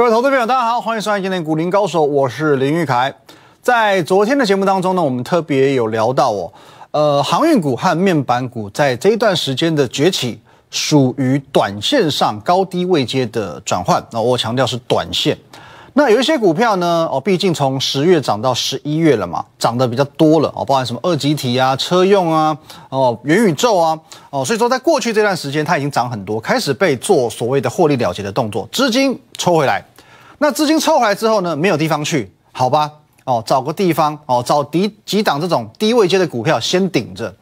各位投资朋友，大家好，欢迎收看今天股林高手，我是林玉凯。在昨天的节目当中呢，我们特别有聊到哦，呃，航运股和面板股在这一段时间的崛起，属于短线上高低位阶的转换。那我强调是短线。那有一些股票呢，哦，毕竟从十月涨到十一月了嘛，涨得比较多了哦，包含什么二级体啊、车用啊、哦元宇宙啊，哦，所以说在过去这段时间，它已经涨很多，开始被做所谓的获利了结的动作，资金抽回来。那资金抽回来之后呢，没有地方去，好吧，哦，找个地方哦，找低几档这种低位阶的股票先顶着。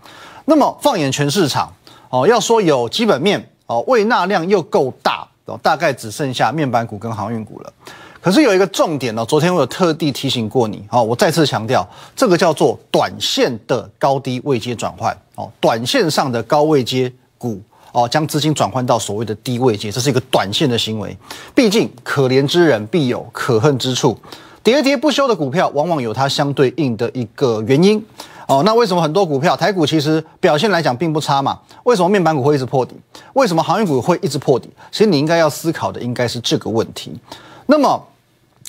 那么放眼全市场哦，要说有基本面哦，未纳量又够大哦，大概只剩下面板股跟航运股了。可是有一个重点呢，昨天我有特地提醒过你，哦，我再次强调，这个叫做短线的高低位阶转换，哦，短线上的高位阶股，哦，将资金转换到所谓的低位阶，这是一个短线的行为。毕竟可怜之人必有可恨之处，喋喋不休的股票往往有它相对应的一个原因，哦，那为什么很多股票台股其实表现来讲并不差嘛？为什么面板股会一直破底？为什么航运股会一直破底？其实你应该要思考的应该是这个问题。那么，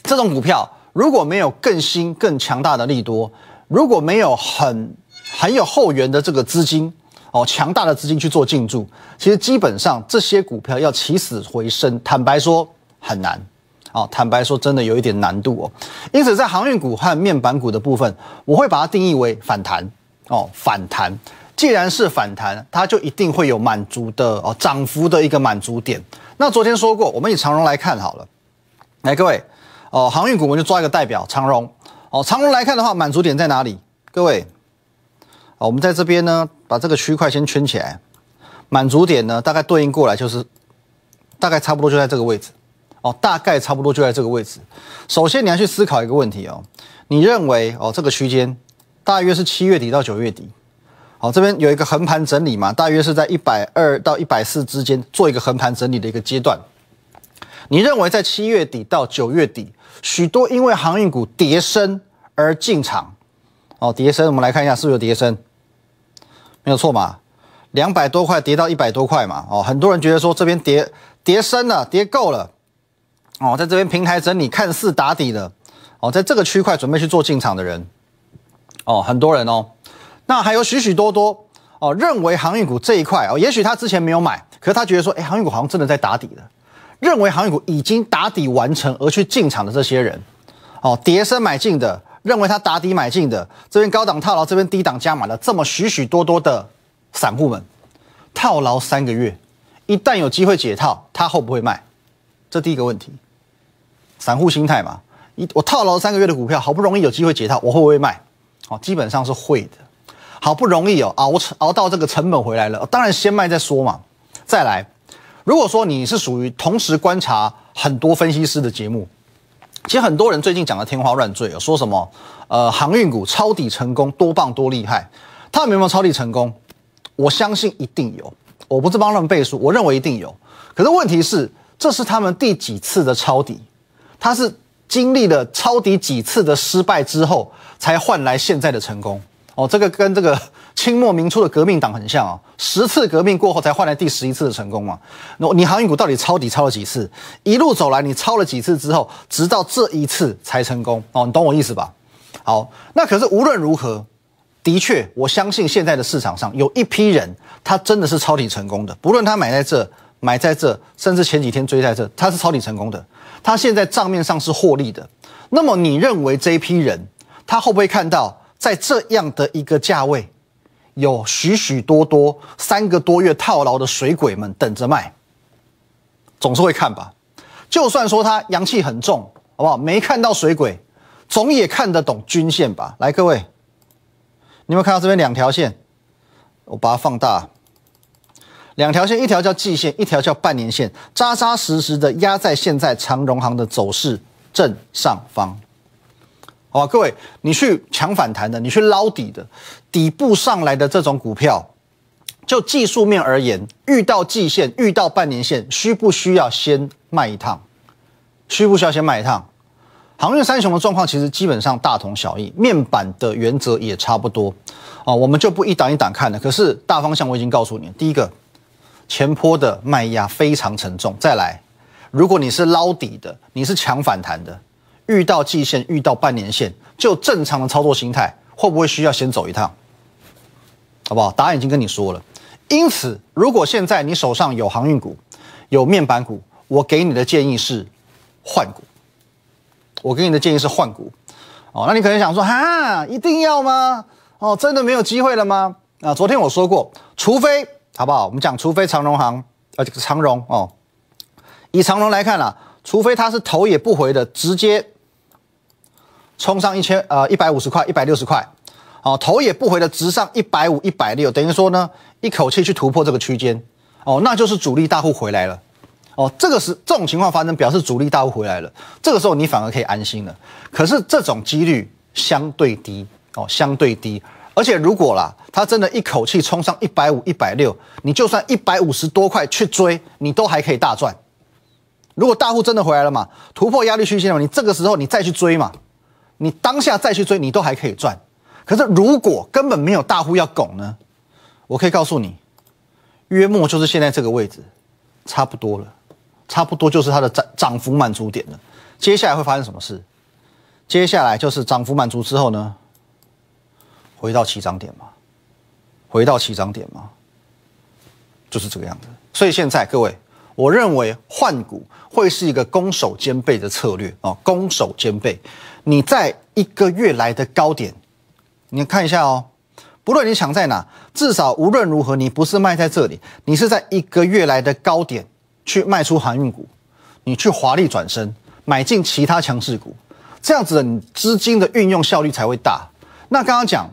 这种股票如果没有更新、更强大的利多，如果没有很很有后援的这个资金哦，强大的资金去做进驻，其实基本上这些股票要起死回生，坦白说很难哦。坦白说，真的有一点难度哦。因此，在航运股和面板股的部分，我会把它定义为反弹哦。反弹，既然是反弹，它就一定会有满足的哦涨幅的一个满足点。那昨天说过，我们以长荣来看好了。来，各位，哦，航运股我们就抓一个代表，长荣。哦，长荣来看的话，满足点在哪里？各位，哦，我们在这边呢，把这个区块先圈起来。满足点呢，大概对应过来就是，大概差不多就在这个位置。哦，大概差不多就在这个位置。首先你要去思考一个问题哦，你认为哦，这个区间大约是七月底到九月底。好，这边有一个横盘整理嘛，大约是在一百二到一百四之间做一个横盘整理的一个阶段。你认为在七月底到九月底，许多因为航运股跌升而进场，哦，跌升，我们来看一下是不是有跌升，没有错嘛？两百多块跌到一百多块嘛，哦，很多人觉得说这边跌跌深了，跌够了，哦，在这边平台整理看似打底了，哦，在这个区块准备去做进场的人，哦，很多人哦，那还有许许多多哦，认为航运股这一块哦，也许他之前没有买，可是他觉得说，哎，航运股好像真的在打底了。认为航运股已经打底完成而去进场的这些人，哦，叠升买进的，认为他打底买进的，这边高档套牢，这边低档加码的，这么许许多多的散户们，套牢三个月，一旦有机会解套，他会不会卖？这第一个问题，散户心态嘛，一我套牢三个月的股票，好不容易有机会解套，我会不会卖？哦，基本上是会的，好不容易哦熬熬到这个成本回来了，当然先卖再说嘛，再来。如果说你是属于同时观察很多分析师的节目，其实很多人最近讲的天花乱坠，有说什么呃航运股抄底成功多棒多厉害，他们有没有抄底成功？我相信一定有，我不是帮他们背书，我认为一定有。可是问题是，这是他们第几次的抄底？他是经历了抄底几次的失败之后，才换来现在的成功。哦，这个跟这个清末明初的革命党很像啊，十次革命过后才换来第十一次的成功嘛。那你航运股到底抄底抄了几次？一路走来，你抄了几次之后，直到这一次才成功？哦，你懂我意思吧？好，那可是无论如何，的确，我相信现在的市场上有一批人，他真的是抄底成功的。不论他买在这，买在这，甚至前几天追在这，他是抄底成功的。他现在账面上是获利的。那么你认为这一批人，他会不会看到？在这样的一个价位，有许许多多三个多月套牢的水鬼们等着卖，总是会看吧。就算说他阳气很重，好不好？没看到水鬼，总也看得懂均线吧？来，各位，你有没有看到这边两条线？我把它放大，两条线，一条叫季线，一条叫半年线，扎扎实实的压在现在长荣行的走势正上方。好吧，各位，你去抢反弹的，你去捞底的，底部上来的这种股票，就技术面而言，遇到季线、遇到半年线，需不需要先卖一趟？需不需要先卖一趟？航运三雄的状况其实基本上大同小异，面板的原则也差不多啊，我们就不一档一档看了。可是大方向我已经告诉你，第一个，前坡的卖压非常沉重，再来。如果你是捞底的，你是强反弹的，遇到季线、遇到半年线，就正常的操作心态，会不会需要先走一趟？好不好？答案已经跟你说了。因此，如果现在你手上有航运股、有面板股，我给你的建议是换股。我给你的建议是换股。哦，那你可能想说，哈，一定要吗？哦，真的没有机会了吗？啊，昨天我说过，除非好不好？我们讲，除非长荣行，呃，这个长荣哦，以长荣来看啦，除非它是头也不回的直接冲上一千呃一百五十块、一百六十块。哦，头也不回的直上一百五、一百六，等于说呢，一口气去突破这个区间，哦，那就是主力大户回来了，哦，这个是这种情况发生，表示主力大户回来了，这个时候你反而可以安心了。可是这种几率相对低，哦，相对低，而且如果啦，他真的一口气冲上一百五、一百六，你就算一百五十多块去追，你都还可以大赚。如果大户真的回来了嘛，突破压力区间了，你这个时候你再去追嘛，你当下再去追，你都还可以赚。可是，如果根本没有大户要拱呢？我可以告诉你，约莫就是现在这个位置，差不多了，差不多就是它的涨涨幅满足点了。接下来会发生什么事？接下来就是涨幅满足之后呢，回到起涨点嘛，回到起涨点嘛，就是这个样子。所以现在各位，我认为换股会是一个攻守兼备的策略啊，攻守兼备。你在一个月来的高点。你看一下哦，不论你抢在哪，至少无论如何，你不是卖在这里，你是在一个月来的高点去卖出航运股，你去华丽转身买进其他强势股，这样子你资金的运用效率才会大。那刚刚讲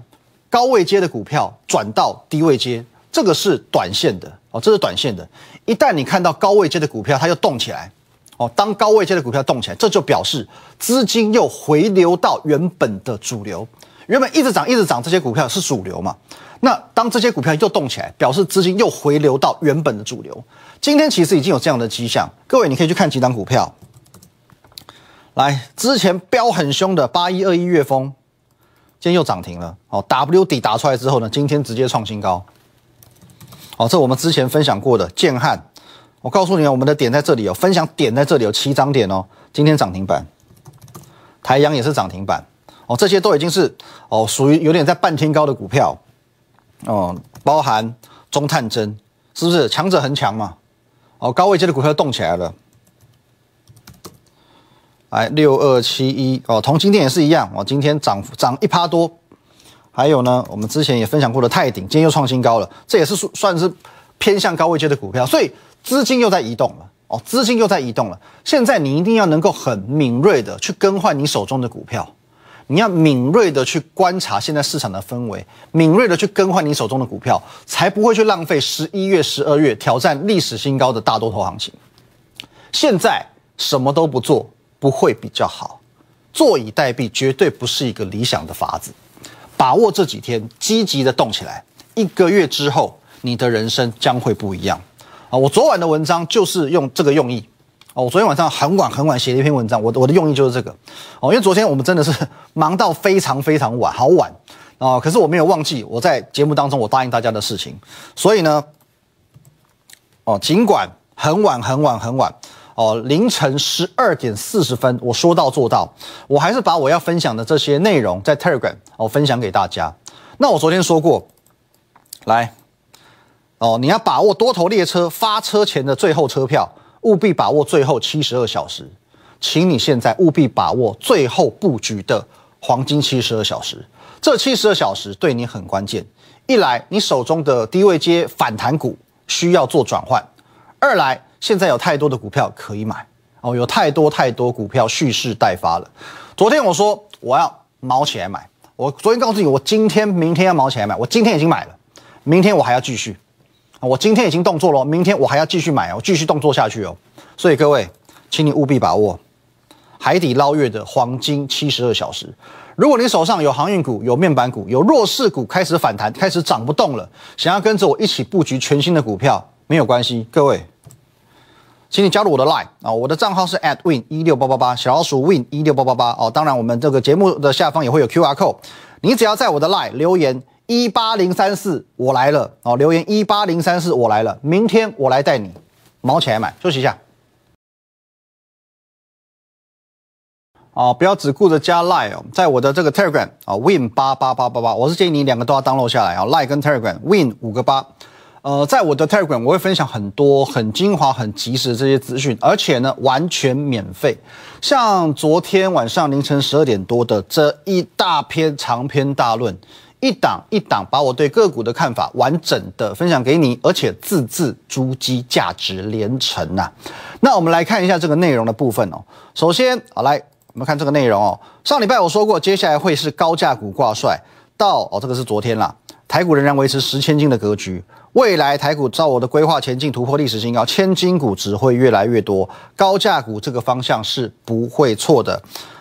高位接的股票转到低位接，这个是短线的哦，这是短线的。一旦你看到高位接的股票它又动起来，哦，当高位接的股票动起来，这就表示资金又回流到原本的主流。原本一直涨一直涨，这些股票是主流嘛？那当这些股票又动起来，表示资金又回流到原本的主流。今天其实已经有这样的迹象，各位你可以去看几档股票。来，之前飙很凶的八一二一月风，今天又涨停了。哦，W 底打出来之后呢，今天直接创新高。哦，这我们之前分享过的建汉，我告诉你啊，我们的点在这里哦，分享点在这里有七张点哦，今天涨停板。台阳也是涨停板。哦，这些都已经是哦，属于有点在半天高的股票，哦，包含中探针，是不是强者恒强嘛？哦，高位阶的股票动起来了，来六二七一哦，同今天也是一样哦，今天涨涨一趴多，还有呢，我们之前也分享过的泰鼎，今天又创新高了，这也是算是偏向高位阶的股票，所以资金又在移动了，哦，资金又在移动了，现在你一定要能够很敏锐的去更换你手中的股票。你要敏锐的去观察现在市场的氛围，敏锐的去更换你手中的股票，才不会去浪费十一月、十二月挑战历史新高的大多头行情。现在什么都不做不会比较好，坐以待毙绝对不是一个理想的法子。把握这几天，积极的动起来，一个月之后，你的人生将会不一样。啊，我昨晚的文章就是用这个用意。哦，我昨天晚上很晚很晚写了一篇文章，我的我的用意就是这个，哦，因为昨天我们真的是忙到非常非常晚，好晚啊，可是我没有忘记我在节目当中我答应大家的事情，所以呢，哦，尽管很晚很晚很晚，哦，凌晨十二点四十分，我说到做到，我还是把我要分享的这些内容在 Telegram 哦分享给大家。那我昨天说过，来，哦，你要把握多头列车发车前的最后车票。务必把握最后七十二小时，请你现在务必把握最后布局的黄金七十二小时。这七十二小时对你很关键。一来，你手中的低位接反弹股需要做转换；二来，现在有太多的股票可以买哦，有太多太多股票蓄势待发了。昨天我说我要毛起来买，我昨天告诉你，我今天、明天要毛起来买，我今天已经买了，明天我还要继续。我今天已经动作了，明天我还要继续买哦，继续动作下去哦。所以各位，请你务必把握海底捞月的黄金七十二小时。如果你手上有航运股、有面板股、有弱势股开始反弹、开始涨不动了，想要跟着我一起布局全新的股票，没有关系。各位，请你加入我的 Line 啊，我的账号是 at win 一六八八八，小老鼠 win 一六八八八哦。当然，我们这个节目的下方也会有 QR code，你只要在我的 Line 留言。一八零三四，我来了哦！留言一八零三四，我来了。明天我来带你毛起来买，休息一下。哦，不要只顾着加 Line 哦，在我的这个 Telegram 啊，Win 八八八八八，我是建议你两个都要 download 下来啊，Line 跟 Telegram Win 五个八。呃，在我的 Telegram 我会分享很多很精华、很及时的这些资讯，而且呢完全免费。像昨天晚上凌晨十二点多的这一大篇长篇大论，一档一档把我对个股的看法完整的分享给你，而且字字珠玑，价值连城呐。那我们来看一下这个内容的部分哦。首先，好来我们看这个内容哦。上礼拜我说过，接下来会是高价股挂帅，到哦这个是昨天啦，台股仍然维持十千金的格局。未来台股照我的规划前进，突破历史新高，千金股只会越来越多，高价股这个方向是不会错的，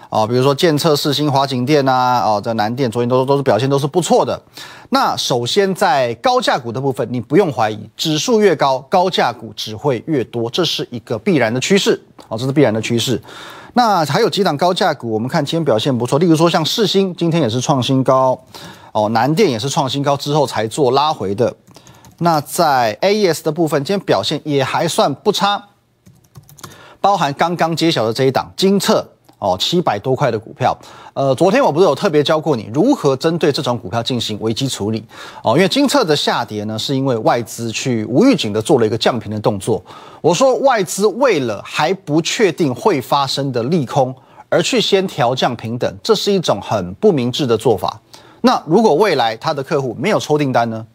啊，比如说建测、四星、华景电呐，哦，这南电昨天都都是表现都是不错的。那首先在高价股的部分，你不用怀疑，指数越高，高价股只会越多，这是一个必然的趋势，哦，这是必然的趋势。那还有几档高价股，我们看今天表现不错，例如说像世星，今天也是创新高，哦，南电也是创新高之后才做拉回的。那在 AES 的部分，今天表现也还算不差，包含刚刚揭晓的这一档金策哦，七百多块的股票。呃，昨天我不是有特别教过你如何针对这种股票进行危机处理哦？因为金策的下跌呢，是因为外资去无预警的做了一个降频的动作。我说外资为了还不确定会发生的利空，而去先调降平等，这是一种很不明智的做法。那如果未来他的客户没有抽订单呢？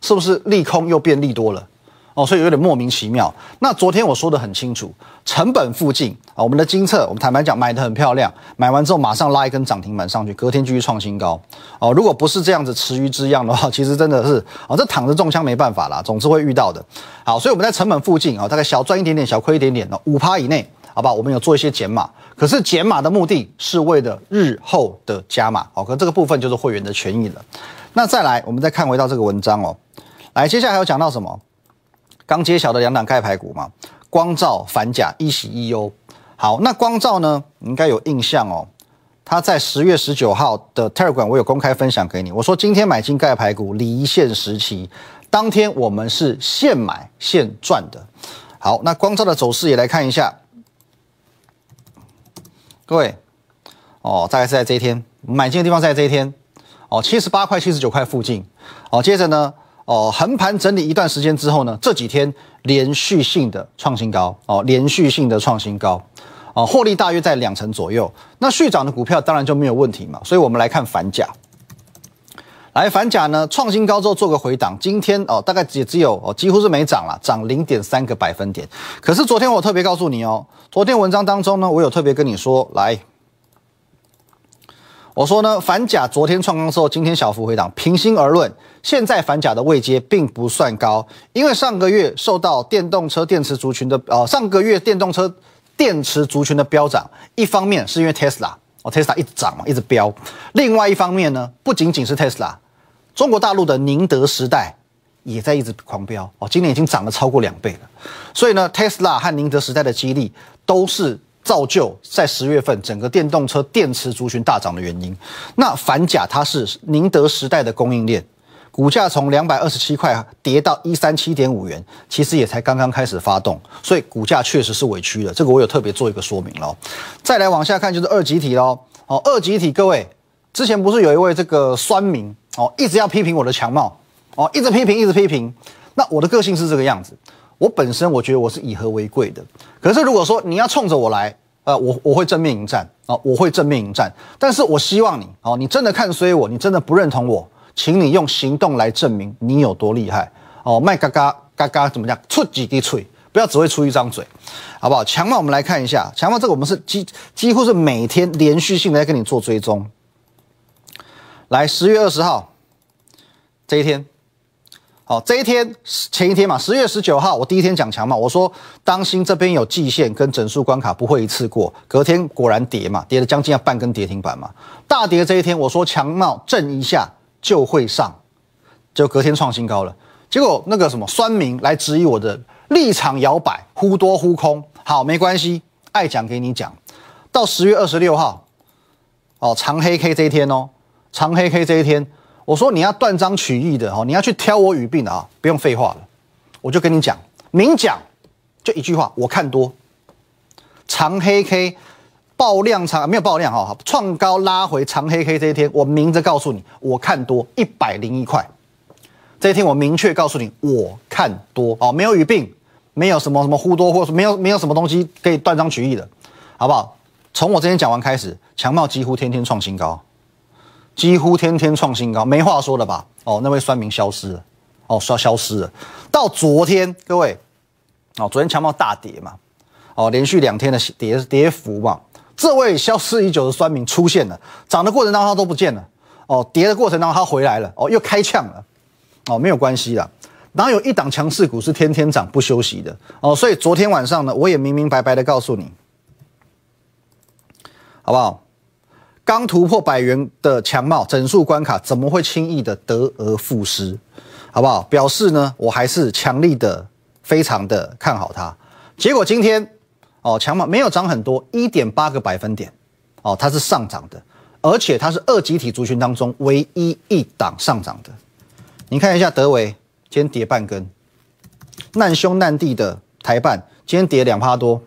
是不是利空又变利多了？哦，所以有点莫名其妙。那昨天我说的很清楚，成本附近啊，我们的金策，我们坦白讲买的很漂亮，买完之后马上拉一根涨停板上去，隔天继续创新高。哦，如果不是这样子池鱼之样的话，其实真的是啊，这躺着中枪没办法啦，总是会遇到的。好，所以我们在成本附近啊，大概小赚一点点，小亏一点点，五趴以内，好不好？我们有做一些减码，可是减码的目的是为了日后的加码。好，可这个部分就是会员的权益了。那再来，我们再看回到这个文章哦。来，接下来还有讲到什么？刚揭晓的两档钙牌股嘛，光照、反甲、一喜一忧。好，那光照呢，应该有印象哦。他在十月十九号的 Telegram 我有公开分享给你，我说今天买进钙牌股离线时期，当天我们是现买现赚的。好，那光照的走势也来看一下，各位哦，大概是在这一天买进的地方，在这一天哦，七十八块、七十九块附近哦，接着呢。哦，横盘整理一段时间之后呢，这几天连续性的创新高哦，连续性的创新高哦，获利大约在两成左右。那续涨的股票当然就没有问题嘛。所以我们来看反甲，来反甲呢创新高之后做个回档，今天哦大概也只有哦几乎是没涨了，涨零点三个百分点。可是昨天我特别告诉你哦，昨天文章当中呢，我有特别跟你说来。我说呢，反甲昨天创高之后，今天小幅回档。平心而论，现在反甲的位阶并不算高，因为上个月受到电动车电池族群的呃，上个月电动车电池族群的飙涨，一方面是因为 Tesla 哦，Tesla 一直涨嘛，一直飙；另外一方面呢，不仅仅是 Tesla，中国大陆的宁德时代也在一直狂飙哦，今年已经涨了超过两倍了。所以呢，Tesla 和宁德时代的激励都是。造就在十月份整个电动车电池族群大涨的原因。那反甲它是宁德时代的供应链，股价从两百二十七块跌到一三七点五元，其实也才刚刚开始发动，所以股价确实是委屈的。这个我有特别做一个说明喽。再来往下看就是二级体喽。哦，二级体各位之前不是有一位这个酸民哦，一直要批评我的强貌哦，一直批评，一直批评。那我的个性是这个样子。我本身我觉得我是以和为贵的，可是如果说你要冲着我来，呃，我我会正面迎战啊，我会正面迎战。但是我希望你哦，你真的看衰我，你真的不认同我，请你用行动来证明你有多厉害哦。麦嘎嘎嘎嘎怎么讲？出几滴嘴，不要只会出一张嘴，好不好？强茂，我们来看一下强茂这个，我们是几几乎是每天连续性的在跟你做追踪。来，十月二十号这一天。好，这一天前一天嘛，十月十九号，我第一天讲强嘛，我说当心这边有季线跟整数关卡不会一次过，隔天果然跌嘛，跌了将近要半根跌停板嘛，大跌这一天我说强茂震一下就会上，就隔天创新高了，结果那个什么酸民来质疑我的立场摇摆，忽多忽空，好没关系，爱讲给你讲，到十月二十六号，哦长黑 K 这一天哦，长黑 K 这一天。我说你要断章取义的哦，你要去挑我语病的啊，不用废话了，我就跟你讲，明讲，就一句话，我看多长黑 K，爆量长没有爆量哈，创高拉回长黑 K 这一天，我明着告诉你，我看多一百零一块。这一天我明确告诉你，我看多哦，没有语病，没有什么什么忽多或没有没有什么东西可以断章取义的，好不好？从我这天讲完开始，强茂几乎天天创新高，几乎天天创新高，没话说了吧？哦，那位酸民消失了，哦，消消失了。到昨天，各位，哦，昨天强茂大跌嘛，哦，连续两天的跌跌幅嘛，这位消失已久的酸民出现了，涨的过程当中他都不见了，哦，跌的过程当中他回来了，哦，又开呛了。哦，没有关系的。然后有一档强势股是天天涨不休息的哦，所以昨天晚上呢，我也明明白白的告诉你，好不好？刚突破百元的强帽整数关卡，怎么会轻易的得而复失？好不好？表示呢，我还是强力的，非常的看好它。结果今天哦，强帽没有涨很多，一点八个百分点哦，它是上涨的，而且它是二集体族群当中唯一一档上涨的。你看一下德维，今天跌半根，难兄难弟的台办今天跌两趴多，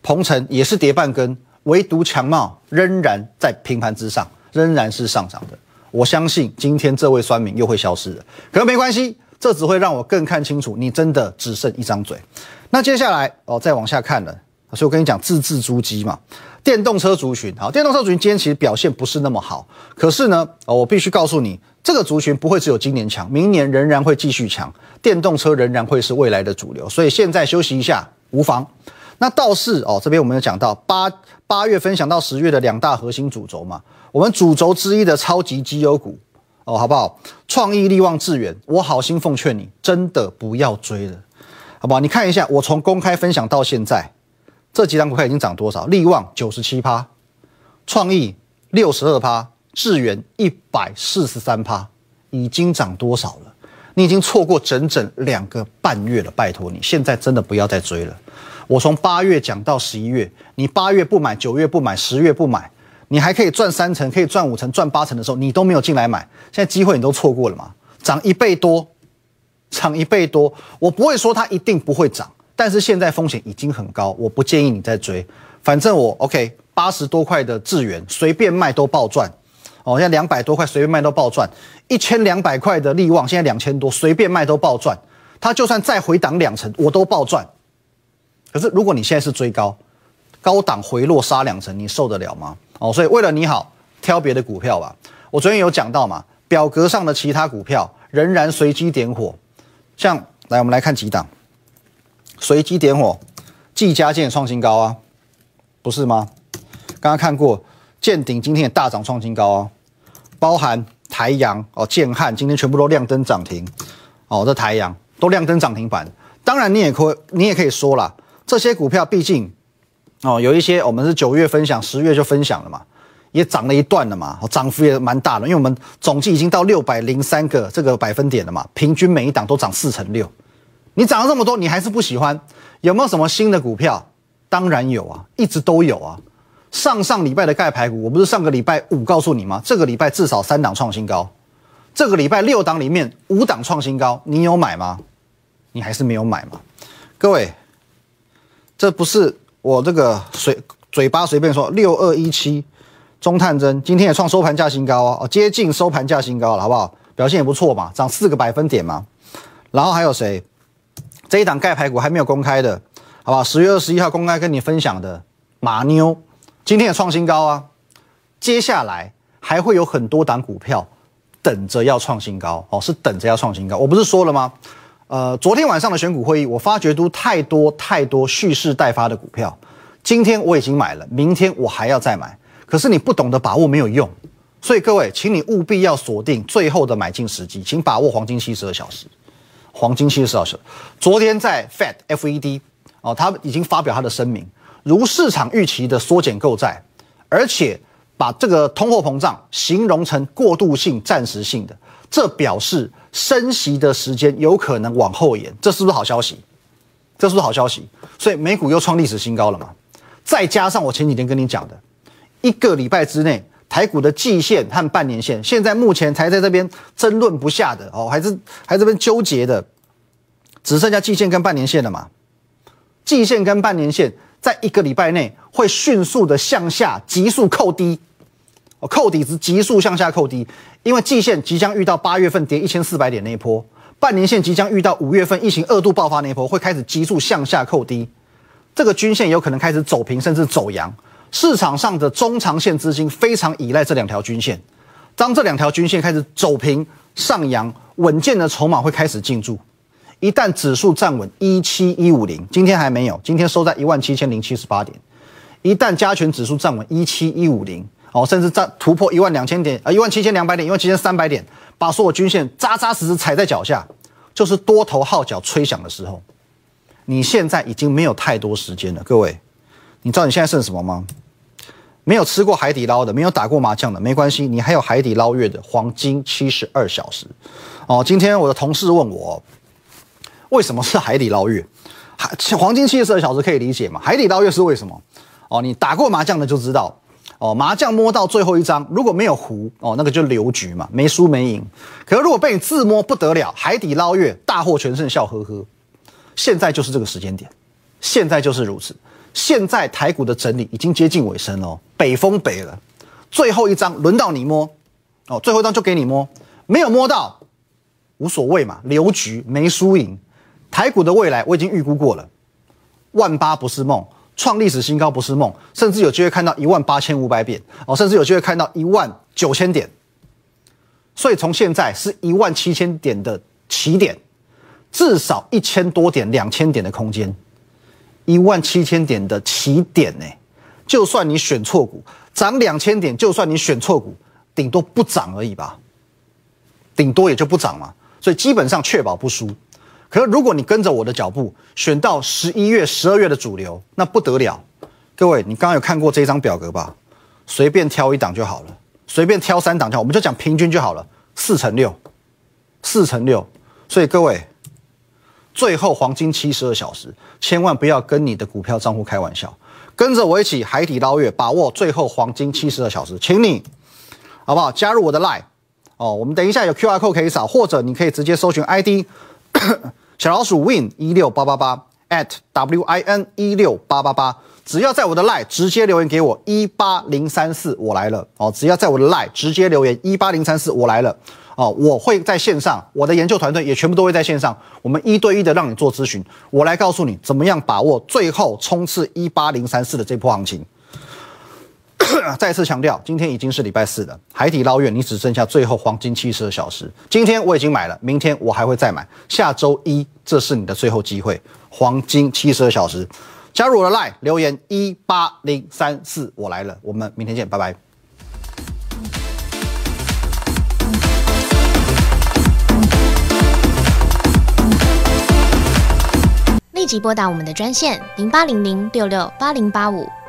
鹏程也是跌半根，唯独强茂仍然在平盘之上，仍然是上涨的。我相信今天这位酸民又会消失了，可是没关系，这只会让我更看清楚你真的只剩一张嘴。那接下来哦，再往下看了，所以我跟你讲字字珠玑嘛，电动车族群好，电动车族群今天其实表现不是那么好，可是呢，哦，我必须告诉你。这个族群不会只有今年强，明年仍然会继续强，电动车仍然会是未来的主流，所以现在休息一下无妨。那倒是哦，这边我们有讲到八八月分享到十月的两大核心主轴嘛，我们主轴之一的超级绩优股哦，好不好？创意力旺致远，我好心奉劝你，真的不要追了，好不好？你看一下，我从公开分享到现在，这几张股票已经涨多少？力旺九十七趴，创意六十二趴。智远一百四十三趴，已经涨多少了？你已经错过整整两个半月了，拜托你，现在真的不要再追了。我从八月讲到十一月，你八月不买，九月不买，十月不买，你还可以赚三成，可以赚五成，赚八成的时候，你都没有进来买，现在机会你都错过了嘛？涨一倍多，涨一倍多，我不会说它一定不会涨，但是现在风险已经很高，我不建议你再追。反正我 OK，八十多块的智元随便卖都暴赚。哦，现在两百多块随便卖都暴赚，一千两百块的利旺现在两千多，随便卖都暴赚。它就算再回档两成，我都暴赚。可是如果你现在是追高，高档回落杀两成，你受得了吗？哦，所以为了你好，挑别的股票吧。我昨天有讲到嘛，表格上的其他股票仍然随机点火。像来，我们来看几档，随机点火，技嘉建创新高啊，不是吗？刚刚看过。建鼎今天也大涨创新高哦，包含台阳哦、建汉今天全部都亮灯涨停哦，这台阳都亮灯涨停板。当然你也可你也可以说了，这些股票毕竟哦有一些我们是九月分享，十月就分享了嘛，也涨了一段了嘛，涨幅也蛮大的，因为我们总计已经到六百零三个这个百分点了嘛，平均每一档都涨四成六。你涨了这么多，你还是不喜欢？有没有什么新的股票？当然有啊，一直都有啊。上上礼拜的钙排骨，我不是上个礼拜五告诉你吗？这个礼拜至少三档创新高，这个礼拜六档里面五档创新高，你有买吗？你还是没有买吗？各位，这不是我这个随嘴巴随便说。六二一七中探针今天也创收盘价新高哦，接近收盘价新高了，好不好？表现也不错嘛，涨四个百分点嘛。然后还有谁？这一档钙排骨还没有公开的，好不好？十月二十一号公开跟你分享的马妞。今天也创新高啊！接下来还会有很多档股票等着要创新高哦，是等着要创新高。我不是说了吗？呃，昨天晚上的选股会议，我发觉都太多太多蓄势待发的股票。今天我已经买了，明天我还要再买。可是你不懂得把握没有用，所以各位，请你务必要锁定最后的买进时机，请把握黄金七十二小时。黄金七十二小时，昨天在 Fed F E D 哦，他已经发表他的声明。如市场预期的缩减购债，而且把这个通货膨胀形容成过渡性、暂时性的，这表示升息的时间有可能往后延，这是不是好消息？这是不是好消息？所以美股又创历史新高了嘛？再加上我前几天跟你讲的，一个礼拜之内台股的季线和半年线，现在目前才在这边争论不下的哦，还是还这边纠结的，只剩下季线跟半年线了嘛？季线跟半年线。在一个礼拜内会迅速的向下急速扣低，扣底值急速向下扣低，因为季线即将遇到八月份跌一千四百点那一波，半年线即将遇到五月份疫情二度爆发那一波，会开始急速向下扣低，这个均线有可能开始走平甚至走阳，市场上的中长线资金非常依赖这两条均线，当这两条均线开始走平上扬，稳健的筹码会开始进驻。一旦指数站稳一七一五零，今天还没有，今天收在一万七千零七十八点。一旦加权指数站稳一七一五零，哦，甚至在突破一万两千点，啊，一万七千两百点，一万七千三百点，把所有均线扎扎实实踩在脚下，就是多头号角吹响的时候。你现在已经没有太多时间了，各位，你知道你现在剩什么吗？没有吃过海底捞的，没有打过麻将的，没关系，你还有海底捞月的黄金七十二小时。哦，今天我的同事问我。为什么是海底捞月？海黄金七十二小时可以理解嘛？海底捞月是为什么？哦，你打过麻将的就知道，哦，麻将摸到最后一张，如果没有胡，哦，那个就留局嘛，没输没赢。可是如果被你自摸不得了，海底捞月大获全胜，笑呵呵。现在就是这个时间点，现在就是如此。现在台股的整理已经接近尾声了，北风北了，最后一张轮到你摸，哦，最后一张就给你摸，没有摸到无所谓嘛，留局没输赢。台股的未来我已经预估过了，万八不是梦，创历史新高不是梦，甚至有机会看到一万八千五百点哦，甚至有机会看到一万九千点。所以从现在是一万七千点的起点，至少一千多点、两千点的空间，一万七千点的起点呢？就算你选错股，涨两千点，就算你选错股，顶多不涨而已吧，顶多也就不涨嘛。所以基本上确保不输。可是，如果你跟着我的脚步选到十一月、十二月的主流，那不得了。各位，你刚刚有看过这张表格吧？随便挑一档就好了，随便挑三档就好，我们就讲平均就好了，四乘六，四乘六。所以各位，最后黄金七十二小时，千万不要跟你的股票账户开玩笑，跟着我一起海底捞月，把握最后黄金七十二小时，请你好不好？加入我的 Line 哦，我们等一下有 QR code 可以扫，或者你可以直接搜寻 ID。小老鼠 win 一六八八八 at w i n 一六八八八，只要在我的 line 直接留言给我一八零三四，我来了哦。只要在我的 line 直接留言一八零三四，我来了哦。我会在线上，我的研究团队也全部都会在线上，我们一对一的让你做咨询，我来告诉你怎么样把握最后冲刺一八零三四的这波行情。再次强调，今天已经是礼拜四了，海底捞月你只剩下最后黄金七十二小时。今天我已经买了，明天我还会再买，下周一这是你的最后机会，黄金七十二小时。加入我的 line 留言一八零三四，我来了，我们明天见，拜拜。立即拨打我们的专线零八零零六六八零八五。